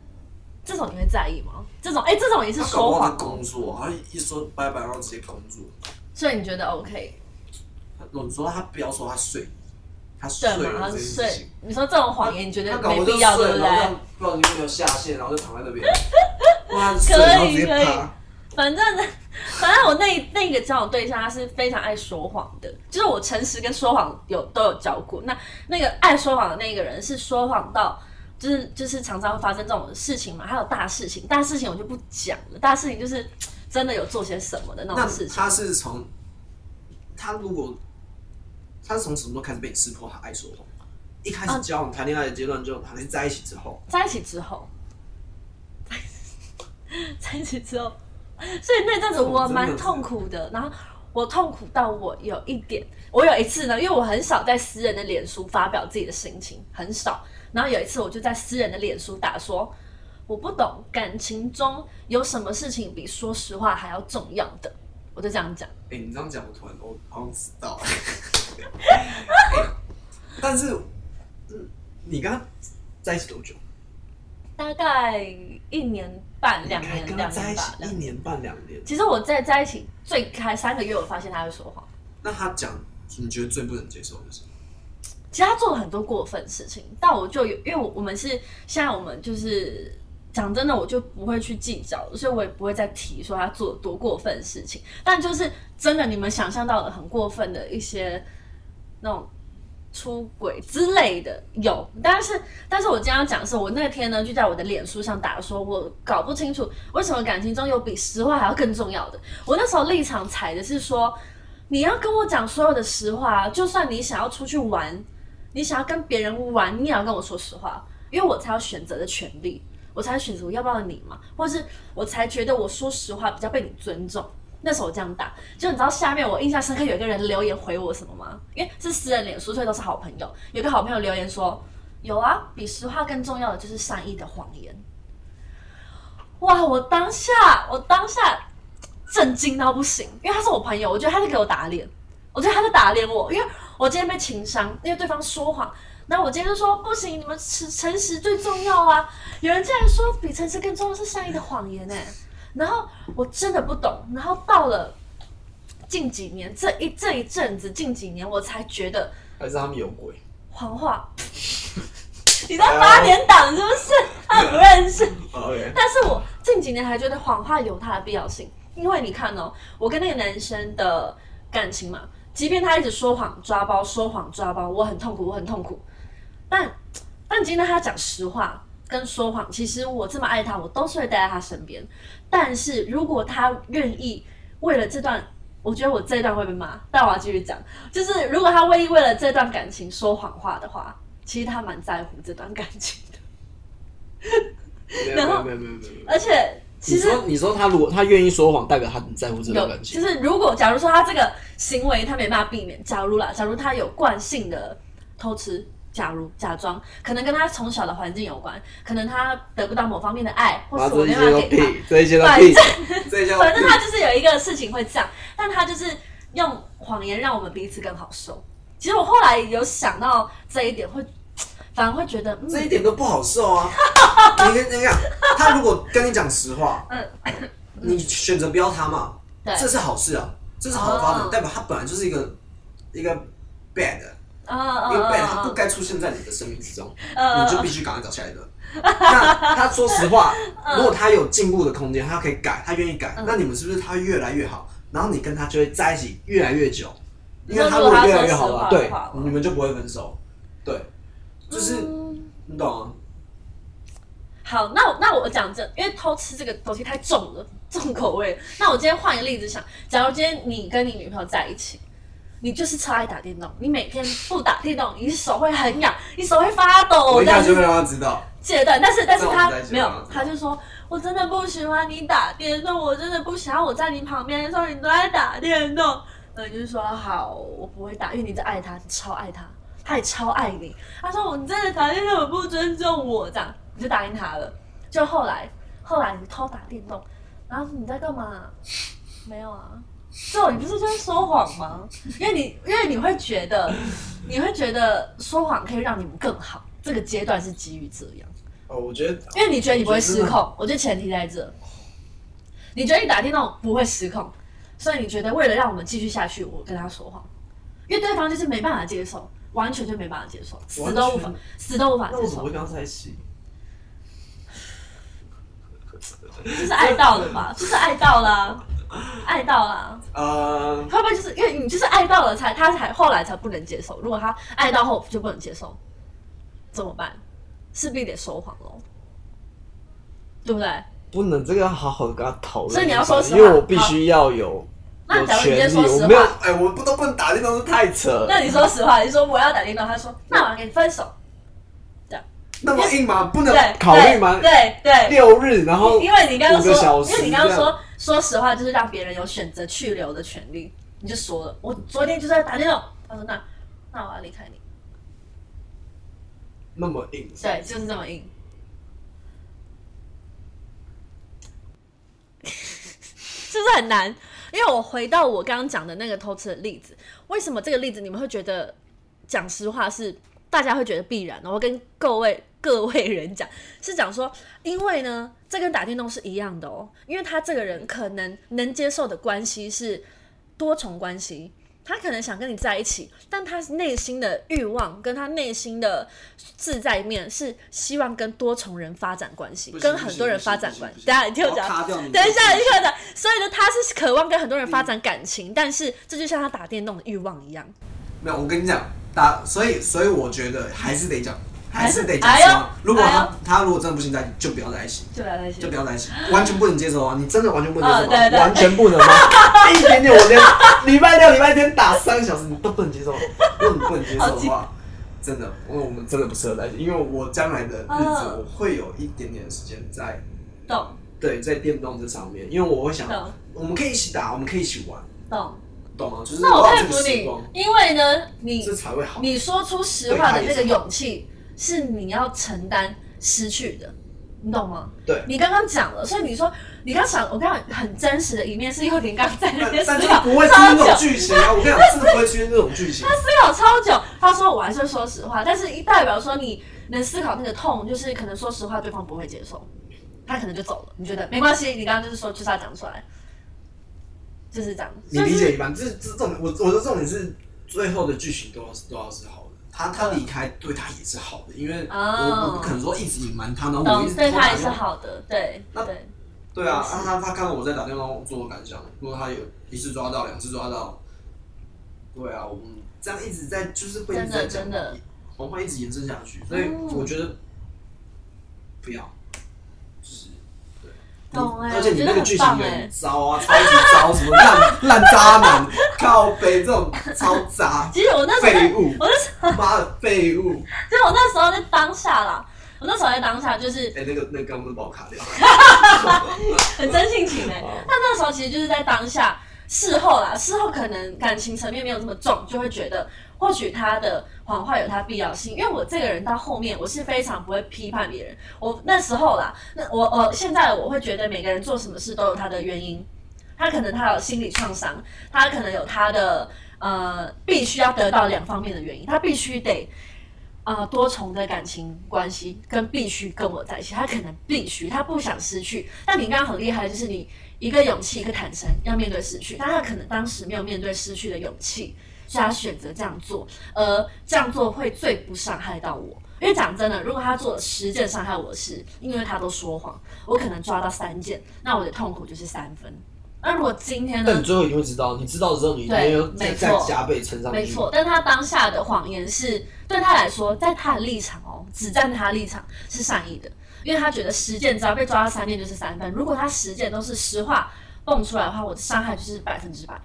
这种你会在意吗？这种哎、这种也是说不好在谎哦，工作，他一说拜拜，然后直接工作。所以你觉得 OK？说他不要说他睡，他睡对嘛？了他睡这件事情。。你说这种谎言，你觉得没必要，对，不对然后这？样不小心没有下线，然后就躺在那边。哇，他睡然后直接可以趴。反正呢，反正我那那个交往对象他是非常爱说谎的，就是我诚实跟说谎有都有教过。那那个爱说谎的那个人是说谎到，就是就是常常会发生这种事情嘛，还有大事情，大事情我就不讲了，大事情就是真的有做些什么的那那种事情。他是从他如果他是从什么时候开始被你识破他爱说谎？一开始交往谈恋爱的阶段就还是在一起之后，在一起之后，在一起之后，所以那阵子我蛮痛苦的。然后我痛苦到我有一点，我有一次呢，因为我很少在私人的脸书发表自己的心情，很少。然后有一次我就在私人的脸书打说，我不懂感情中有什么事情比说实话还要重要的，我就这样讲。哎、你这样讲，我突然我好像知道。哎 但是，嗯，你跟他在一起多久？大概一年半、两年、跟他在一起。一年半两年，其实我在在一起最开三个月，我发现他会说谎。那他讲你觉得最不能接受的是什么？其实他做了很多过分事情，但我就有，因为我我们是现在我们就是讲真的，我就不会去计较，所以我也不会再提说他做了多过分的事情。但就是真的，你们想象到的很过分的一些那种出轨之类的有，但是但是我今天要讲的是，我那天呢就在我的脸书上打说，我搞不清楚为什么感情中有比实话还要更重要的。我那时候立场踩的是说，你要跟我讲所有的实话，就算你想要出去玩。你想要跟别人玩，你也要跟我说实话，因为我才有选择的权利，我才选择我要不要你嘛，或是我才觉得我说实话比较被你尊重。那时候我这样打，就你知道下面我印象深刻有一个人留言回我什么吗？因为是私人脸书，所以都是好朋友。有个好朋友留言说：“有啊，比实话更重要的就是善意的谎言。”哇！我当下我当下震惊到不行，因为他是我朋友，我觉得他在给我打脸，我觉得他在打脸我，因为我今天被情伤，因为对方说谎。那我今天就说不行，你们诚诚实最重要啊！有人竟然说比诚实更重要是善意的谎言呢、然后我真的不懂。然后到了近几年，这一这一阵子，近几年我才觉得还是他们有鬼？谎话。你在八年党是不是？他不认识。但是我近几年还觉得谎话有它的必要性，因为你看哦，我跟那个男生的感情嘛，即便他一直说谎抓包，说谎抓包，我很痛苦，我很痛苦。但但今天他讲实话跟说谎，其实我这么爱他，我都是会待在他身边。但是如果他愿意为了这段，我觉得我这一段会被骂，但我要继续讲，就是如果他愿意为了这段感情说谎话的话，其实他蛮在乎这段感情的，没有然后没有没有没有。而且其实你说你说他如果他愿意说谎，代表他很在乎这段，感情。就是如果假如说他这个行为他没办法避免，假如啦，假如他有惯性的偷吃，假如假装，可能跟他从小的环境有关，可能他得不到某方面的爱，或啊，是我没办法给他，反屁，这一切都反正。他就是有一个事情会这样，但他就是用谎言让我们彼此更好受。其实我后来有想到这一点，会反而会觉得，嗯，这一点都不好受啊！你跟你讲，他如果跟你讲实话，嗯你选择不要他嘛，对这是好事啊，这是好的发展，哦代表他本来就是一个一个 bad，啊一个 bad，他啊不该出现在你的生命之中，啊你就必须赶快找下一个。那他说实话，嗯如果他有进步的空间，他可以改，他愿意改，那你们是不是他会越来越好？然后你跟他就会在一起越来越久，因为他如果越来越好了，对你们就不会分手。对，就是嗯你懂啊？好，那我那我讲这，因为偷吃这个东西太重了，重口味。那我今天换一个例子想，假如今天你跟你女朋友在一起，你就是超爱打电动，你每天不打电动，你手会很痒，你手会发抖，我一这样就会让他知道，戒断。但是但是他没有，他就说我真的不喜欢你打电动，我真的不想要我在你旁边的时候你都在打电动。那你就是说好，我不会打，因为你在爱他，你超爱他，他也超爱你。他说我真的打电动，我不尊重我，这样你就答应他了。就后来后来你偷打电动，然后你在干嘛？没有啊。最后你不是就是说谎吗？因为你因为你会觉得你会觉得说谎可以让你们更好，这个阶段是基于这样。哦，我觉得因为你觉得你不会失控，我觉得前提在这。你觉得你打电动不会失控，所以你觉得为了让我们继续下去，我跟他说谎，因为对方就是没办法接受。完全就没办法接受，死都无法，死都无法接受那我怎么会，跟他在一起？就是爱到了吧，就是爱到啦，爱到了。呃，会不会就是因为你就是爱到了才他才后来才不能接受？如果他爱到后就不能接受，怎么办？势必得说谎喽，对不对？不能这个要好好的跟他讨论。所以你要说实话因为我必须要有那有假如你今天权利，说实我没有话，哎，我不都不能打电动，是太扯了。那你说实话，你说我要打电动，他说那我要跟你分手，那么硬吗？不能对，考虑吗？对对，六日，然后因为你刚刚说，因为你刚刚说说实话，就是让别人有选择去留的权利，你就说了，我昨天就是在打电动，他说那那我要离开你，那么硬，对，就是这么硬。是不是很难？因为我回到我刚刚讲的那个偷吃的例子，为什么这个例子你们会觉得讲实话是大家会觉得必然的？我跟各位各位人讲，是讲说，因为呢，这跟打电动是一样的哦，因为他这个人可能能接受的关系是多重关系。他可能想跟你在一起，但他内心的欲望跟他内心的自在面是希望跟多重人发展关系，跟很多人发展关系。等一下你听我讲，等一下你听我讲。所以呢，他是渴望跟很多人发展感情，但是这就像他打电动的欲望一样。没有，我跟你讲，打，所以所以我觉得还是得讲，还还是是得讲。如果他哎他如果真的不行在一起，就不要在一起，就不要在一起就不要在一起，完全不能接受啊！你真的完全不能接受完全不能吗？一点点，我连礼拜六、礼拜天打三个小时，你都不能接受。如果你不能接受的话，真的，因为我们真的不适合在一起。因为我将来的日子，嗯我会有一点点的时间在动对在电动这上面，因为我会想，我们可以一起打，我们可以一起玩，懂。懂吗？就是那我佩服你，，因为呢，你这才会好。你说出实话的那个勇气，是你要承担失去的，你懂吗？对你刚刚讲了，所以你说你刚想，我刚刚很真实的一面是幼婷刚刚在那边思但是考不会出现这种剧情啊！我跟你讲，真的不会出现这种剧情。他思考超久。他说我还是说实话，但是一代表说你能思考那个痛，就是可能说实话对方不会接受，他可能就走了。你觉得没关系？你刚刚就是说就是要讲出来，就是这样。你理解一般，这这重点，我我的重点是最后的剧情都要是都要是好的。他他离开对他也是好的，因为我哦我不可能说一直隐瞒他，然后我一直对他也是。好的，对那对。对啊，也是啊他他看到我在打电话，做的感想，如果他有一次抓到，两次抓到，对啊，我们这样一直在就是会一直真的在讲真的，我们会一直延伸下去，所以嗯我觉得不要，就是对。懂欸而且你那个剧情很糟啊，超级糟，什么烂烂渣男、靠背这种超渣 其实我那时候废物，我那时候，妈的废物！就我那时候在当下啦，我那时候在当下就是哎、那个那个刚刚不是把我卡掉？很真性情哎、哦那那时候其实就是在当下，事后啦，事后可能感情层面没有这么重，就会觉得或许他的谎话有他必要性。因为我这个人到后面我是非常不会批判别人，我那时候啦，那我我现在我会觉得每个人做什么事都有他的原因，他可能他有心理创伤，他可能有他的呃必须要得到两方面的原因，他必须得。呃，多重的感情关系跟必须跟我在一起，他可能必须，他不想失去。但你刚刚很厉害，就是你一个勇气，一个坦诚，要面对失去。但他可能当时没有面对失去的勇气，所以他选择这样做，而这样做会最不伤害到我。因为讲真的，如果他做了十件伤害我的事，因为他都说谎，我可能抓到三件，那我的痛苦就是三分。那如果今天呢但你？最后一定会知道，你知道之后，你一定对要再没错再加倍乘上去。没错，但他当下的谎言是对他来说，在他的立场哦，只站他的立场是善意的，因为他觉得十件只要被抓到三件就是三分，如果他十件都是实话蹦出来的话，我的伤害就是百分之百。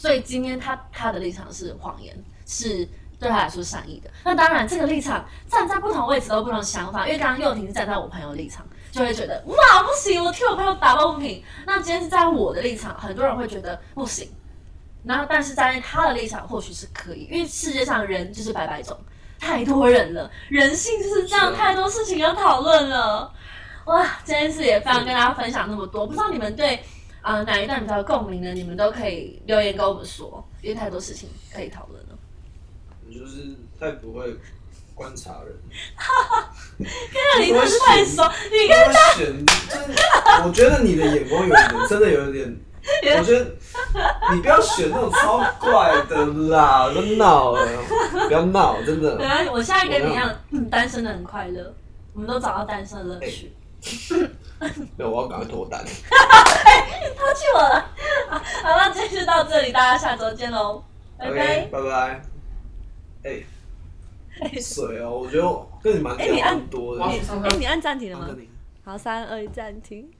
所以今天他他的立场是谎言，是对他来说善意的。那当然，这个立场站在不同位置都不同想法，因为刚刚佑婷是站在我朋友立场，就会觉得哇不行，我替我朋友打抱不平。那今天是在我的立场，很多人会觉得不行。然后，但是在他的立场，或许是可以，因为世界上人就是百百种，太多人了，人性就是这样，太多事情要讨论了。哇，这件事也非常跟大家分享那么多，不知道你们对呃哪一段比较有共鸣的？你们都可以留言跟我们说，因为太多事情可以讨论了。你就是太不会观察人，那你真的是太熟，你看你选，就是我觉得你的眼光有点，真的有点 我觉得你不要选那种超怪的啦，不要闹了，不要闹，真的。没关系，我现在跟你一样，嗯单身的很快乐，我们都找到单身的乐趣。对，我要赶快脱单。抛弃我了。好，好那今天就到这里，大家下周见喽，拜拜 OK，。拜拜。哎，水哦，我觉得跟你蛮哎你按很多的。哎，你按暂停了吗好，三二一，暂停。